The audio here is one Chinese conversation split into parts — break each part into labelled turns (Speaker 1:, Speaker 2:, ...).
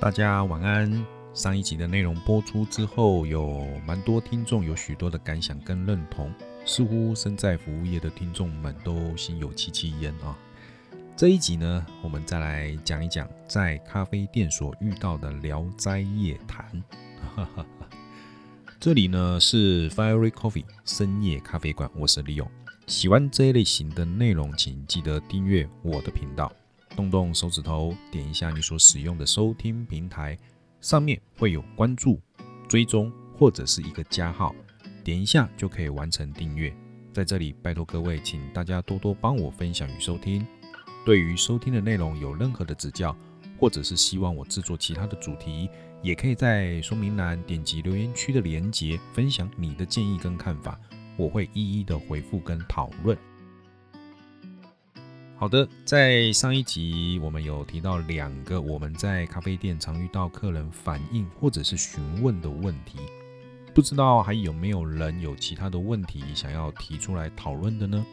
Speaker 1: 大家晚安。上一集的内容播出之后，有蛮多听众有许多的感想跟认同，似乎身在服务业的听众们都心有戚戚焉啊。这一集呢，我们再来讲一讲在咖啡店所遇到的聊斋夜谈。这里呢是 Fiery Coffee 深夜咖啡馆，我是李勇。喜欢这一类型的内容，请记得订阅我的频道。动动手指头，点一下你所使用的收听平台，上面会有关注、追踪或者是一个加号，点一下就可以完成订阅。在这里，拜托各位，请大家多多帮我分享与收听。对于收听的内容有任何的指教，或者是希望我制作其他的主题，也可以在说明栏点击留言区的连结，分享你的建议跟看法，我会一一的回复跟讨论。好的，在上一集我们有提到两个我们在咖啡店常遇到客人反映或者是询问的问题，不知道还有没有人有其他的问题想要提出来讨论的呢？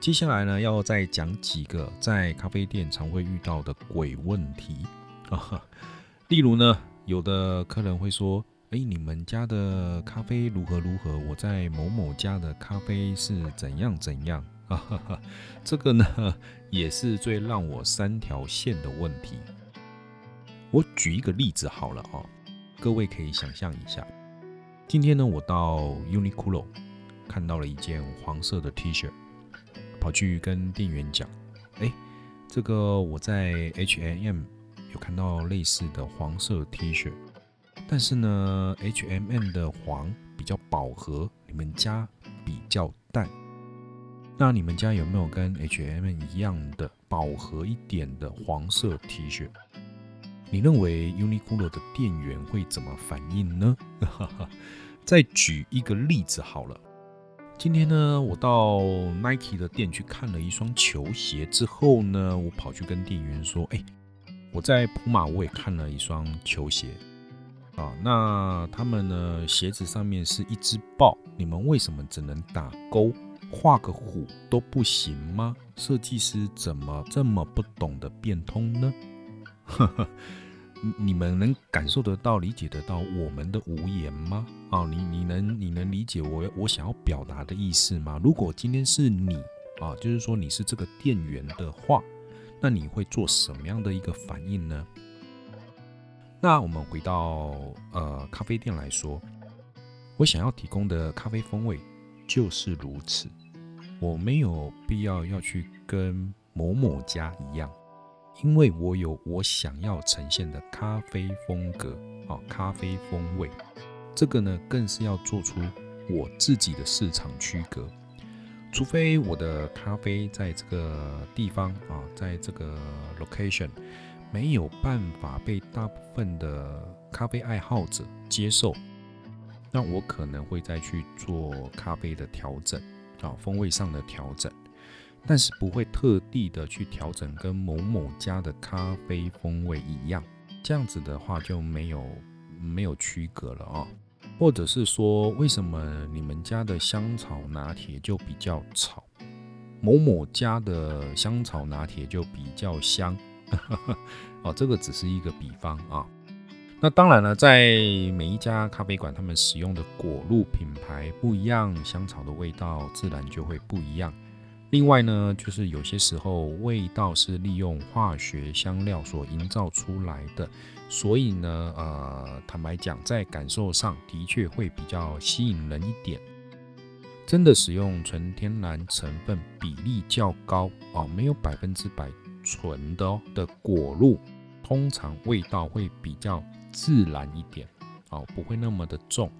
Speaker 1: 接下来呢，要再讲几个在咖啡店常会遇到的鬼问题啊，例如呢，有的客人会说：“哎，你们家的咖啡如何如何？我在某某家的咖啡是怎样怎样。”啊哈哈，这个呢也是最让我三条线的问题。我举一个例子好了啊，各位可以想象一下，今天呢我到 Uniqlo 看到了一件黄色的 T 恤，跑去跟店员讲，哎，这个我在 H&M 有看到类似的黄色 T 恤，但是呢 H&M 的黄比较饱和，你们家比较淡。那你们家有没有跟 H&M 一样的饱和一点的黄色 T 恤？你认为 Uniqlo 的店员会怎么反应呢？再举一个例子好了，今天呢，我到 Nike 的店去看了一双球鞋之后呢，我跑去跟店员说：“哎，我在普马我也看了一双球鞋啊，那他们呢鞋子上面是一只豹，你们为什么只能打勾？”画个虎都不行吗？设计师怎么这么不懂得变通呢？呵呵，你们能感受得到、理解得到我们的无言吗？啊，你你能你能理解我我想要表达的意思吗？如果今天是你啊，就是说你是这个店员的话，那你会做什么样的一个反应呢？那我们回到呃咖啡店来说，我想要提供的咖啡风味就是如此。我没有必要要去跟某某家一样，因为我有我想要呈现的咖啡风格啊，咖啡风味。这个呢，更是要做出我自己的市场区隔。除非我的咖啡在这个地方啊，在这个 location 没有办法被大部分的咖啡爱好者接受，那我可能会再去做咖啡的调整。啊，风味上的调整，但是不会特地的去调整跟某某家的咖啡风味一样，这样子的话就没有没有区隔了啊。或者是说，为什么你们家的香草拿铁就比较吵，某某家的香草拿铁就比较香？哦，这个只是一个比方啊。那当然了，在每一家咖啡馆，他们使用的果露品牌不一样，香草的味道自然就会不一样。另外呢，就是有些时候味道是利用化学香料所营造出来的，所以呢，呃，坦白讲，在感受上的确会比较吸引人一点。真的使用纯天然成分比例较高哦，没有百分之百纯的哦的果露，通常味道会比较。自然一点，哦，不会那么的重。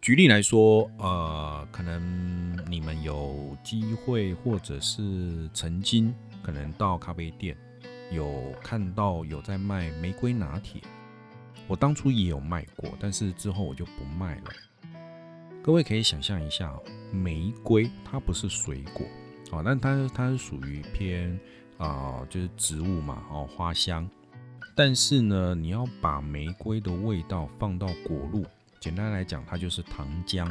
Speaker 1: 举例来说，呃，可能你们有机会，或者是曾经可能到咖啡店有看到有在卖玫瑰拿铁，我当初也有卖过，但是之后我就不卖了。各位可以想象一下，玫瑰它不是水果，哦，但它它是属于偏啊，就是植物嘛，哦，花香。但是呢，你要把玫瑰的味道放到果露，简单来讲，它就是糖浆。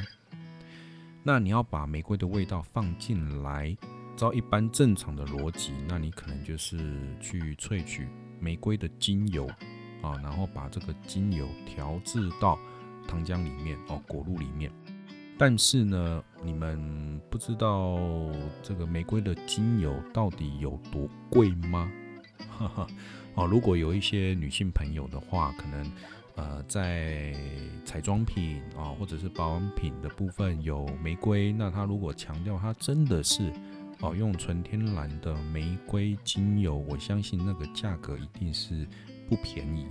Speaker 1: 那你要把玫瑰的味道放进来，照一般正常的逻辑，那你可能就是去萃取玫瑰的精油啊，然后把这个精油调制到糖浆里面哦，果露里面。但是呢，你们不知道这个玫瑰的精油到底有多贵吗？哈哈，哦，如果有一些女性朋友的话，可能呃在彩妆品啊或者是保养品的部分有玫瑰，那她如果强调它真的是哦用纯天然的玫瑰精油，我相信那个价格一定是不便宜。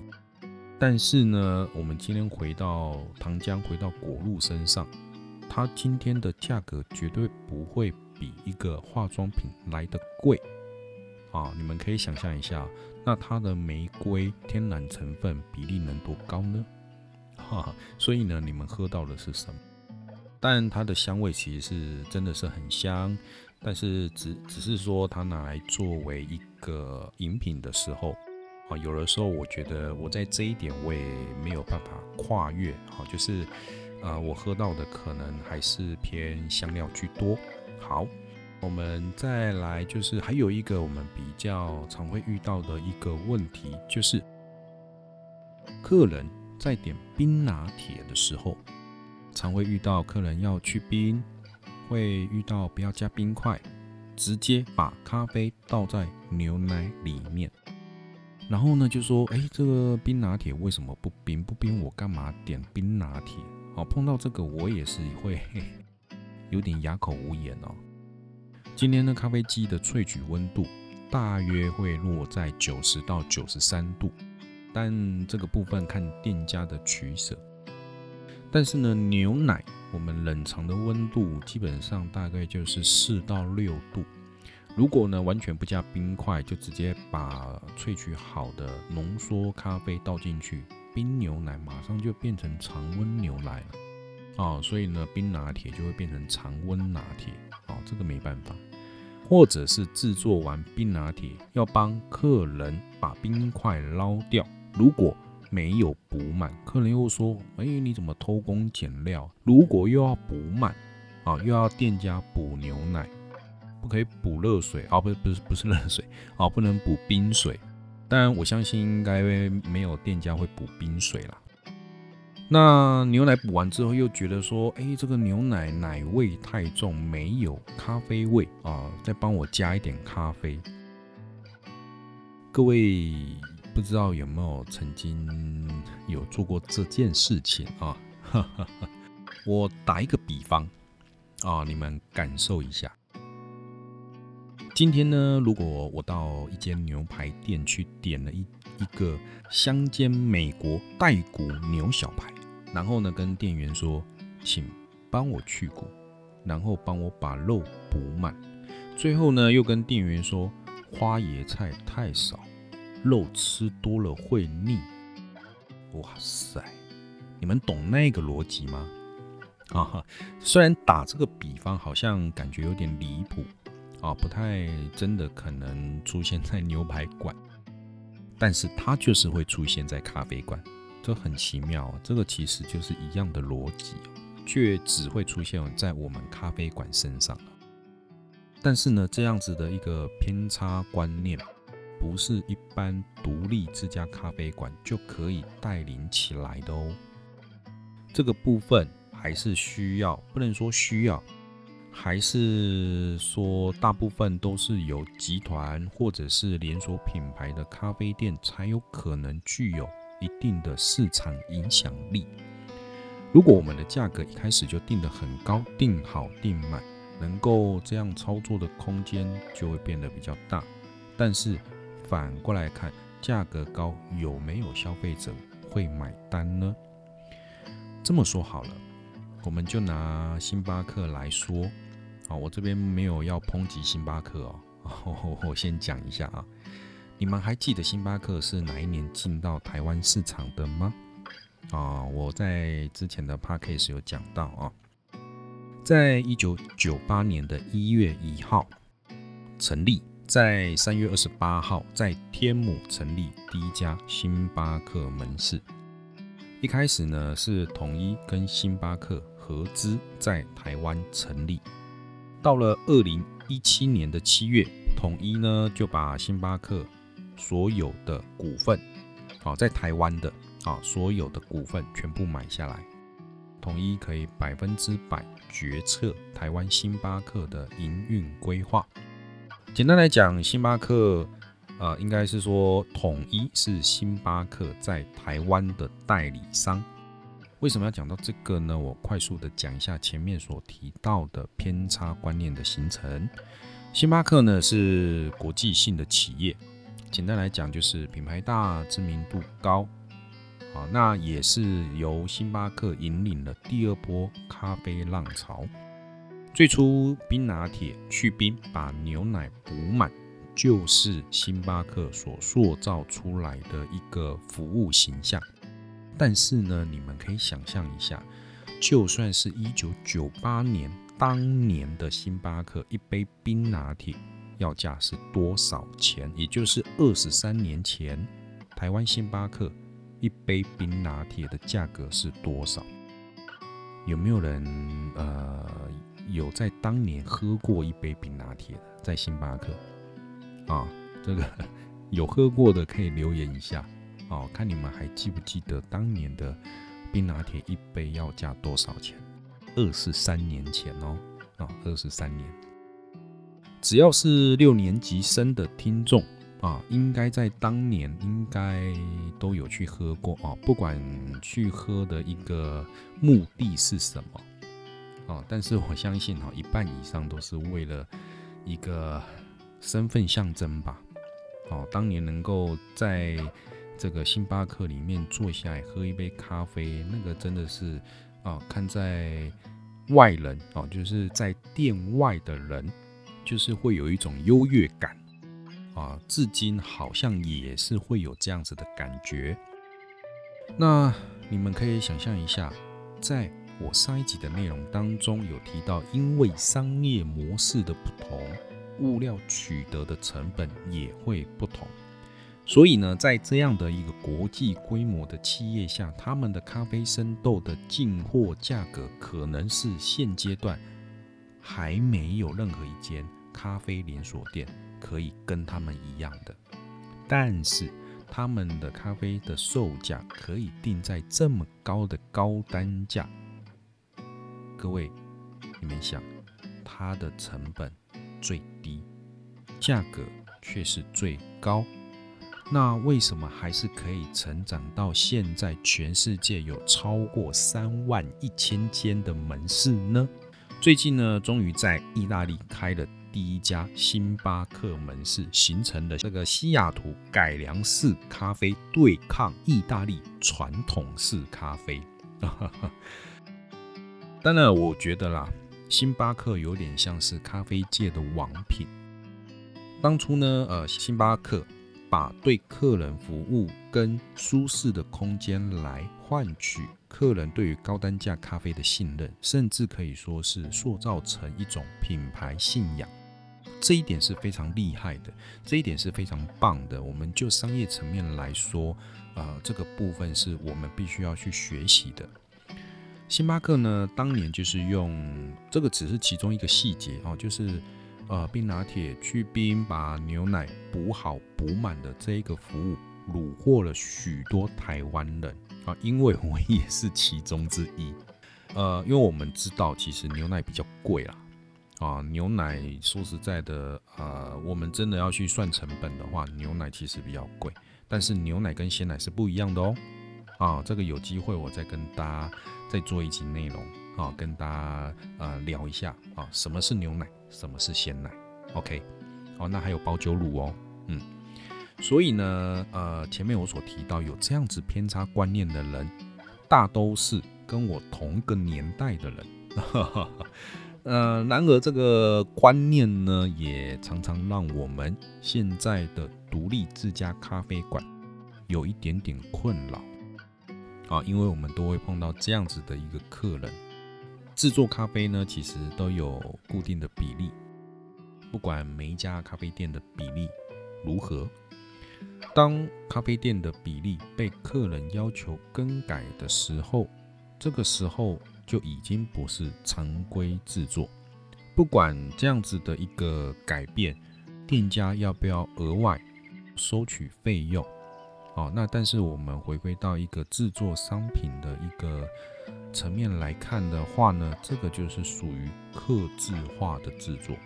Speaker 1: 但是呢，我们今天回到糖浆，回到果露身上。它今天的价格绝对不会比一个化妆品来的贵啊！你们可以想象一下，那它的玫瑰天然成分比例能多高呢？哈，所以呢，你们喝到的是什么？但它的香味其实是真的是很香，但是只只是说它拿来作为一个饮品的时候啊，有的时候我觉得我在这一点我也没有办法跨越，好，就是。呃，我喝到的可能还是偏香料居多。好，我们再来，就是还有一个我们比较常会遇到的一个问题，就是客人在点冰拿铁的时候，常会遇到客人要去冰，会遇到不要加冰块，直接把咖啡倒在牛奶里面，然后呢就说，哎，这个冰拿铁为什么不冰？不冰我干嘛点冰拿铁？好，碰到这个我也是会有点哑口无言哦。今天的咖啡机的萃取温度大约会落在九十到九十三度，但这个部分看店家的取舍。但是呢，牛奶我们冷藏的温度基本上大概就是四到六度。如果呢完全不加冰块，就直接把萃取好的浓缩咖啡倒进去。冰牛奶马上就变成常温牛奶了，哦，所以呢，冰拿铁就会变成常温拿铁，哦，这个没办法。或者是制作完冰拿铁，要帮客人把冰块捞掉，如果没有补满，客人又说：“哎，你怎么偷工减料？”如果又要补满，啊，又要店家补牛奶，不可以补热水，哦，不是不是不是热水，哦，不能补冰水。但我相信应该没有店家会补冰水啦。那牛奶补完之后，又觉得说，哎，这个牛奶奶味太重，没有咖啡味啊，再帮我加一点咖啡。各位不知道有没有曾经有做过这件事情啊？哈哈哈我打一个比方啊，你们感受一下。今天呢，如果我到一间牛排店去点了一一个香煎美国带骨牛小排，然后呢跟店员说，请帮我去骨，然后帮我把肉补满，最后呢又跟店员说花椰菜太少，肉吃多了会腻。哇塞，你们懂那个逻辑吗？啊，虽然打这个比方好像感觉有点离谱。啊，不太真的可能出现在牛排馆，但是它就是会出现在咖啡馆，这很奇妙。这个其实就是一样的逻辑，却只会出现在我们咖啡馆身上。但是呢，这样子的一个偏差观念，不是一般独立自家咖啡馆就可以带领起来的哦。这个部分还是需要，不能说需要。还是说，大部分都是由集团或者是连锁品牌的咖啡店才有可能具有一定的市场影响力。如果我们的价格一开始就定得很高，定好定满，能够这样操作的空间就会变得比较大。但是反过来看，价格高有没有消费者会买单呢？这么说好了。我们就拿星巴克来说，啊，我这边没有要抨击星巴克哦，我先讲一下啊，你们还记得星巴克是哪一年进到台湾市场的吗？啊，我在之前的 p a c k a g e 有讲到啊，在一九九八年的一月一号成立，在三月二十八号在天母成立第一家星巴克门市，一开始呢是统一跟星巴克。合资在台湾成立，到了二零一七年的七月，统一呢就把星巴克所有的股份，好，在台湾的啊，所有的股份全部买下来，统一可以百分之百决策台湾星巴克的营运规划。简单来讲，星巴克，呃，应该是说统一是星巴克在台湾的代理商。为什么要讲到这个呢？我快速的讲一下前面所提到的偏差观念的形成。星巴克呢是国际性的企业，简单来讲就是品牌大、知名度高。好，那也是由星巴克引领了第二波咖啡浪潮。最初冰拿铁去冰把牛奶补满，就是星巴克所塑造出来的一个服务形象。但是呢，你们可以想象一下，就算是一九九八年当年的星巴克一杯冰拿铁要价是多少钱？也就是二十三年前，台湾星巴克一杯冰拿铁的价格是多少？有没有人呃有在当年喝过一杯冰拿铁的？在星巴克啊，这个 有喝过的可以留言一下。哦，看你们还记不记得当年的冰拿铁一杯要价多少钱？二十三年前哦，啊，二十三年。只要是六年级生的听众啊，应该在当年应该都有去喝过啊，不管去喝的一个目的是什么啊，但是我相信哈，一半以上都是为了一个身份象征吧。哦，当年能够在这个星巴克里面坐下来喝一杯咖啡，那个真的是啊，看在外人哦，就是在店外的人，就是会有一种优越感啊。至今好像也是会有这样子的感觉。那你们可以想象一下，在我上一集的内容当中有提到，因为商业模式的不同，物料取得的成本也会不同。所以呢，在这样的一个国际规模的企业下，他们的咖啡生豆的进货价格可能是现阶段还没有任何一间咖啡连锁店可以跟他们一样的。但是他们的咖啡的售价可以定在这么高的高单价，各位，你们想，它的成本最低，价格却是最高。那为什么还是可以成长到现在？全世界有超过三万一千间的门市呢？最近呢，终于在意大利开了第一家星巴克门市，形成了这个西雅图改良式咖啡对抗意大利传统式咖啡。当然，我觉得啦，星巴克有点像是咖啡界的王品。当初呢，呃，星巴克。把对客人服务跟舒适的空间来换取客人对于高单价咖啡的信任，甚至可以说是塑造成一种品牌信仰，这一点是非常厉害的，这一点是非常棒的。我们就商业层面来说，呃，这个部分是我们必须要去学习的。星巴克呢，当年就是用这个只是其中一个细节哦，就是。呃，冰拿铁去冰，把牛奶补好补满的这一个服务，虏获了许多台湾人啊，因为我也是其中之一。呃，因为我们知道，其实牛奶比较贵啦，啊，牛奶说实在的，呃，我们真的要去算成本的话，牛奶其实比较贵，但是牛奶跟鲜奶是不一样的哦。啊，这个有机会我再跟大家再做一集内容。啊，跟大家呃聊一下啊，什么是牛奶，什么是鲜奶？OK，哦，那还有保酒乳哦，嗯，所以呢，呃，前面我所提到有这样子偏差观念的人，大都是跟我同个年代的人，呃，然而这个观念呢，也常常让我们现在的独立自家咖啡馆有一点点困扰。啊，因为我们都会碰到这样子的一个客人。制作咖啡呢，其实都有固定的比例，不管每一家咖啡店的比例如何，当咖啡店的比例被客人要求更改的时候，这个时候就已经不是常规制作。不管这样子的一个改变，店家要不要额外收取费用。哦，那但是我们回归到一个制作商品的一个层面来看的话呢，这个就是属于刻制化的制作。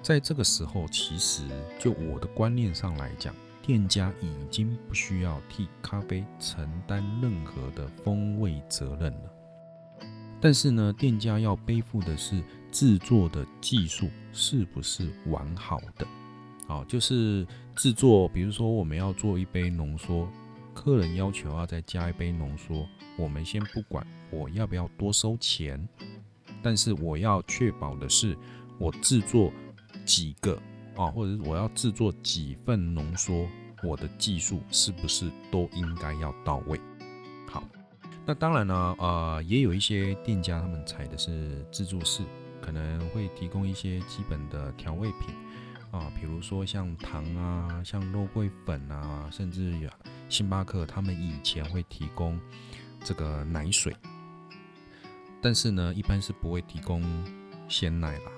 Speaker 1: 在这个时候，其实就我的观念上来讲，店家已经不需要替咖啡承担任何的风味责任了。但是呢，店家要背负的是制作的技术是不是完好的。好，就是制作，比如说我们要做一杯浓缩，客人要求要再加一杯浓缩，我们先不管我要不要多收钱，但是我要确保的是，我制作几个啊，或者是我要制作几份浓缩，我的技术是不是都应该要到位？好，那当然呢，呃，也有一些店家他们采的是自助式，可能会提供一些基本的调味品。啊，比如说像糖啊，像肉桂粉啊，甚至有星巴克，他们以前会提供这个奶水，但是呢，一般是不会提供鲜奶啦。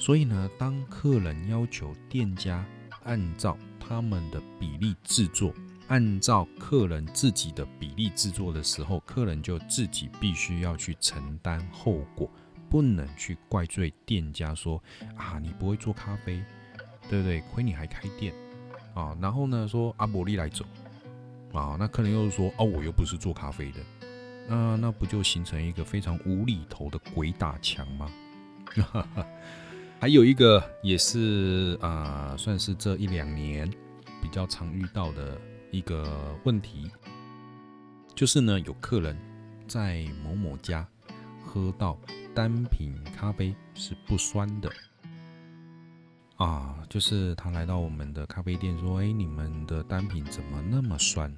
Speaker 1: 所以呢，当客人要求店家按照他们的比例制作，按照客人自己的比例制作的时候，客人就自己必须要去承担后果，不能去怪罪店家说啊，你不会做咖啡。对不对？亏你还开店啊！然后呢，说阿伯利来走啊，那客人又说哦，我又不是做咖啡的，那那不就形成一个非常无厘头的鬼打墙吗？还有一个也是啊，算是这一两年比较常遇到的一个问题，就是呢，有客人在某某家喝到单品咖啡是不酸的。啊，就是他来到我们的咖啡店，说：“哎，你们的单品怎么那么酸？”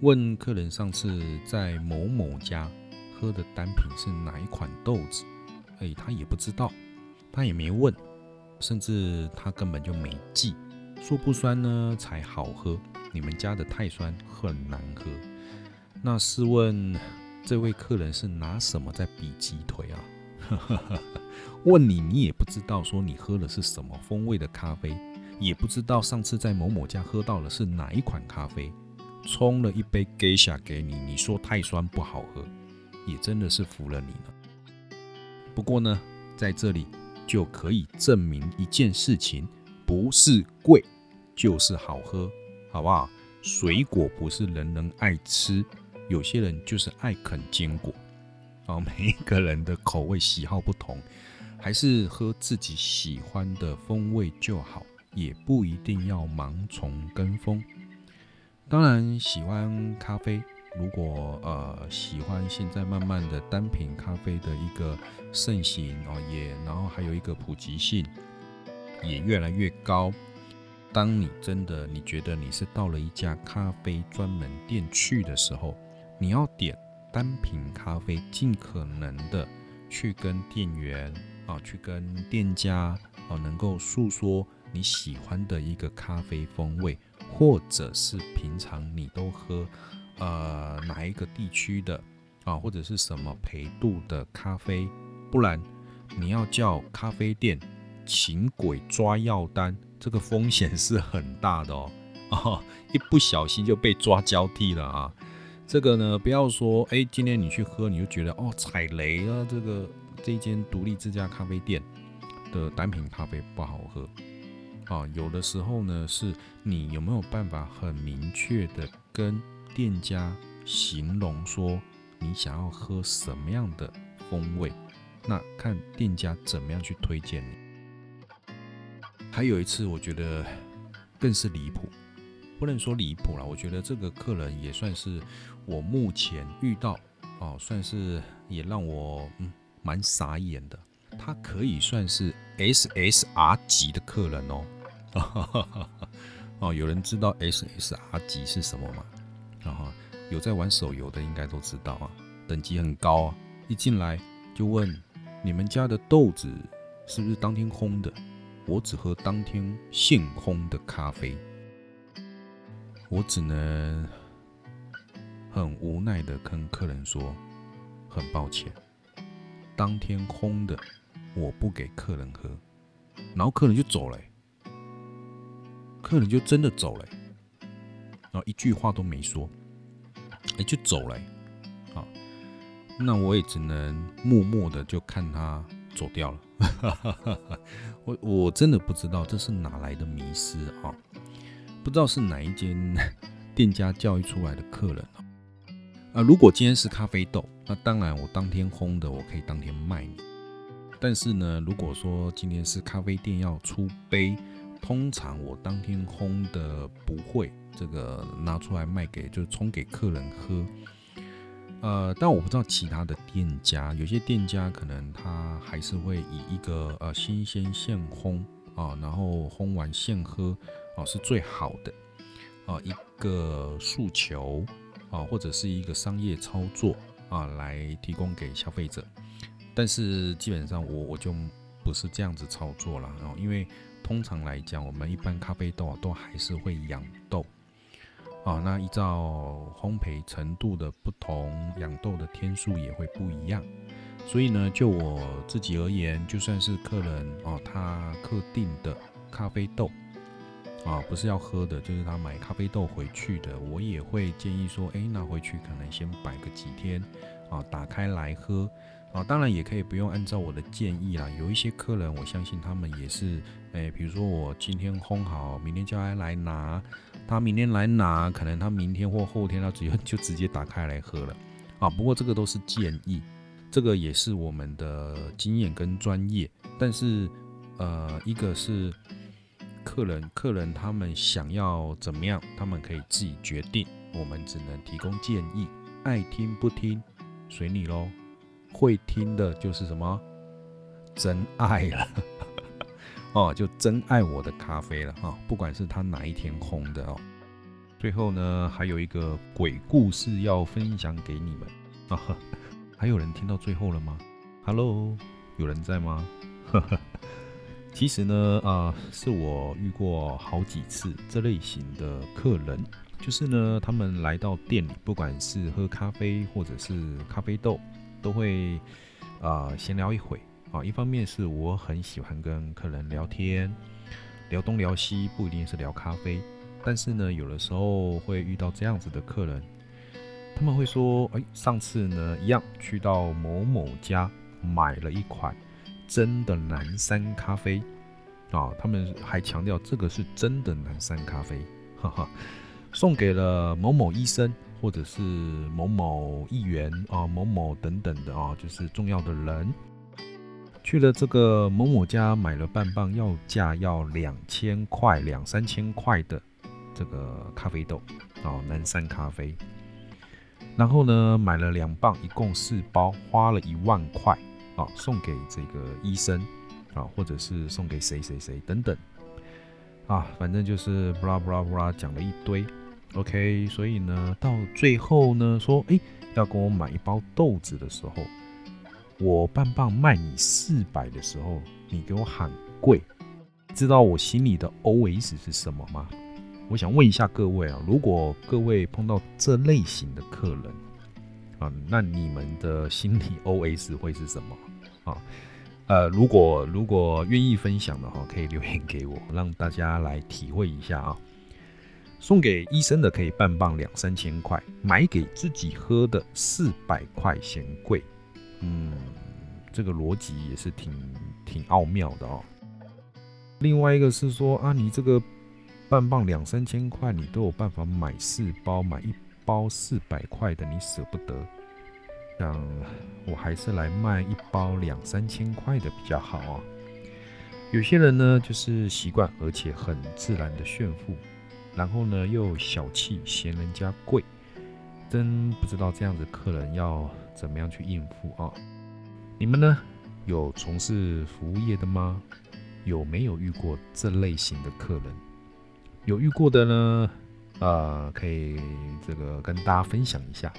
Speaker 1: 问客人上次在某某家喝的单品是哪一款豆子？哎，他也不知道，他也没问，甚至他根本就没记。说不酸呢才好喝，你们家的太酸很难喝。那试问这位客人是拿什么在比鸡腿啊？问你，你也不知道说你喝的是什么风味的咖啡，也不知道上次在某某家喝到的是哪一款咖啡，冲了一杯 Geisha 给你，你说太酸不好喝，也真的是服了你了。不过呢，在这里就可以证明一件事情，不是贵就是好喝，好不好？水果不是人人爱吃，有些人就是爱啃坚果。哦，每一个人的口味喜好不同，还是喝自己喜欢的风味就好，也不一定要盲从跟风。当然，喜欢咖啡，如果呃喜欢现在慢慢的单品咖啡的一个盛行哦，也然后还有一个普及性也越来越高。当你真的你觉得你是到了一家咖啡专门店去的时候，你要点。单品咖啡，尽可能的去跟店员啊，去跟店家啊，能够诉说你喜欢的一个咖啡风味，或者是平常你都喝呃哪一个地区的啊，或者是什么陪度的咖啡，不然你要叫咖啡店请鬼抓药单，这个风险是很大的哦，哦，一不小心就被抓交替了啊。这个呢，不要说，哎，今天你去喝，你就觉得哦踩雷啊，这个这间独立自家咖啡店的单品咖啡不好喝啊。有的时候呢，是你有没有办法很明确的跟店家形容说你想要喝什么样的风味，那看店家怎么样去推荐你。还有一次，我觉得更是离谱。不能说离谱了，我觉得这个客人也算是我目前遇到哦，算是也让我嗯蛮傻眼的。他可以算是 SSR 级的客人哦。哦，有人知道 SSR 级是什么吗？然后有在玩手游的应该都知道啊，等级很高啊。一进来就问你们家的豆子是不是当天烘的？我只喝当天现烘的咖啡。我只能很无奈的跟客人说，很抱歉，当天烘的我不给客人喝，然后客人就走了。客人就真的走了，然后一句话都没说，哎，就走了，啊，那我也只能默默的就看他走掉了。我我真的不知道这是哪来的迷失啊，不知道是哪一间店家教育出来的客人啊。如果今天是咖啡豆，那当然我当天烘的，我可以当天卖你。但是呢，如果说今天是咖啡店要出杯，通常我当天烘的不会这个拿出来卖给，就是冲给客人喝。呃，但我不知道其他的店家，有些店家可能他还是会以一个呃新鲜现烘啊，然后烘完现喝啊是最好的啊一个诉求啊，或者是一个商业操作啊来提供给消费者。但是基本上我我就不是这样子操作了，然后因为通常来讲，我们一般咖啡豆啊都还是会养豆啊，那依照烘焙程度的不同，养豆的天数也会不一样。所以呢，就我自己而言，就算是客人哦，他客定的咖啡豆啊，不是要喝的，就是他买咖啡豆回去的，我也会建议说，哎，拿回去可能先摆个几天啊，打开来喝。啊，当然也可以不用按照我的建议啦。有一些客人，我相信他们也是，诶，比如说我今天烘好，明天叫他来拿，他明天来拿，可能他明天或后天他直接就直接打开来喝了。啊，不过这个都是建议，这个也是我们的经验跟专业。但是，呃，一个是客人，客人他们想要怎么样，他们可以自己决定，我们只能提供建议，爱听不听，随你喽。会听的就是什么真爱了哦，就真爱我的咖啡了哈，不管是他哪一天烘的哦。最后呢，还有一个鬼故事要分享给你们啊，还有人听到最后了吗？Hello，有人在吗？其实呢，啊，是我遇过好几次这类型的客人，就是呢，他们来到店里，不管是喝咖啡或者是咖啡豆。都会啊闲聊一会啊，一方面是我很喜欢跟客人聊天，聊东聊西，不一定是聊咖啡，但是呢，有的时候会遇到这样子的客人，他们会说，哎，上次呢一样去到某某家买了一款真的南山咖啡。啊，他们还强调这个是真的南山咖啡，哈哈，送给了某某医生。或者是某某议员啊，某某等等的啊，就是重要的人，去了这个某某家买了半磅，要价要两千块、两三千块的这个咖啡豆啊，南山咖啡。然后呢，买了两磅，一共四包，花了一万块啊，送给这个医生啊，或者是送给谁谁谁等等啊，反正就是布拉布拉布拉讲了一堆。OK，所以呢，到最后呢，说，哎，要跟我买一包豆子的时候，我半磅卖你四百的时候，你给我喊贵，知道我心里的 OS 是什么吗？我想问一下各位啊，如果各位碰到这类型的客人啊，那你们的心理 OS 会是什么啊？呃，如果如果愿意分享的话，可以留言给我，让大家来体会一下啊。送给医生的可以半磅两三千块，买给自己喝的四百块嫌贵，嗯，这个逻辑也是挺挺奥妙的哦。另外一个是说啊，你这个半磅两三千块，你都有办法买四包，买一包四百块的，你舍不得，像我还是来卖一包两三千块的比较好啊。有些人呢，就是习惯而且很自然的炫富。然后呢，又小气，嫌人家贵，真不知道这样子客人要怎么样去应付啊？你们呢，有从事服务业的吗？有没有遇过这类型的客人？有遇过的呢，呃，可以这个跟大家分享一下。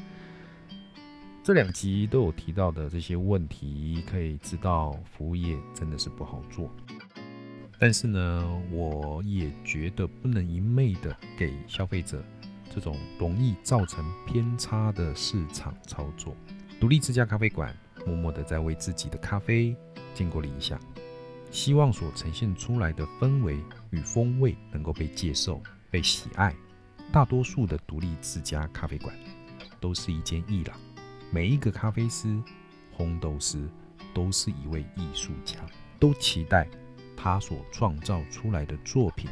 Speaker 1: 这两集都有提到的这些问题，可以知道服务业真的是不好做。但是呢，我也觉得不能一昧的给消费者这种容易造成偏差的市场操作。独立之家咖啡馆默默的在为自己的咖啡建构理想。希望所呈现出来的氛围与风味能够被接受、被喜爱。大多数的独立自家咖啡馆都是一间艺廊，每一个咖啡师、烘豆师都是一位艺术家，都期待他所创造出来的作品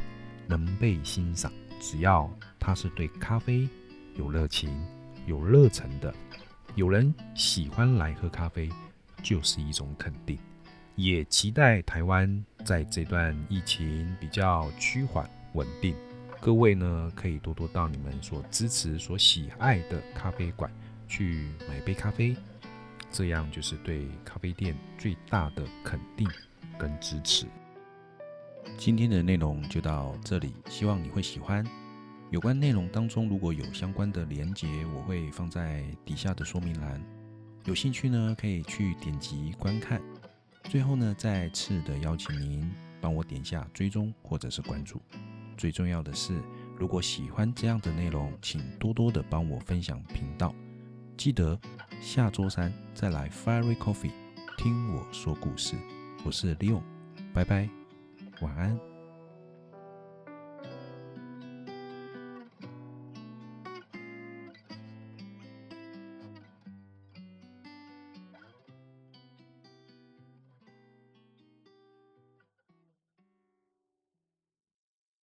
Speaker 1: 能被欣赏。只要他是对咖啡有热情、有热忱的，有人喜欢来喝咖啡，就是一种肯定。也期待台湾在这段疫情比较趋缓、稳定。各位呢，可以多多到你们所支持、所喜爱的咖啡馆去买杯咖啡，这样就是对咖啡店最大的肯定跟支持。今天的内容就到这里，希望你会喜欢。有关内容当中如果有相关的连结，我会放在底下的说明栏，有兴趣呢可以去点击观看。最后呢，再次的邀请您帮我点下追踪或者是关注。最重要的是，如果喜欢这样的内容，请多多的帮我分享频道。记得下周三再来 Fiery Coffee 听我说故事。我是 Leo，拜拜，晚安。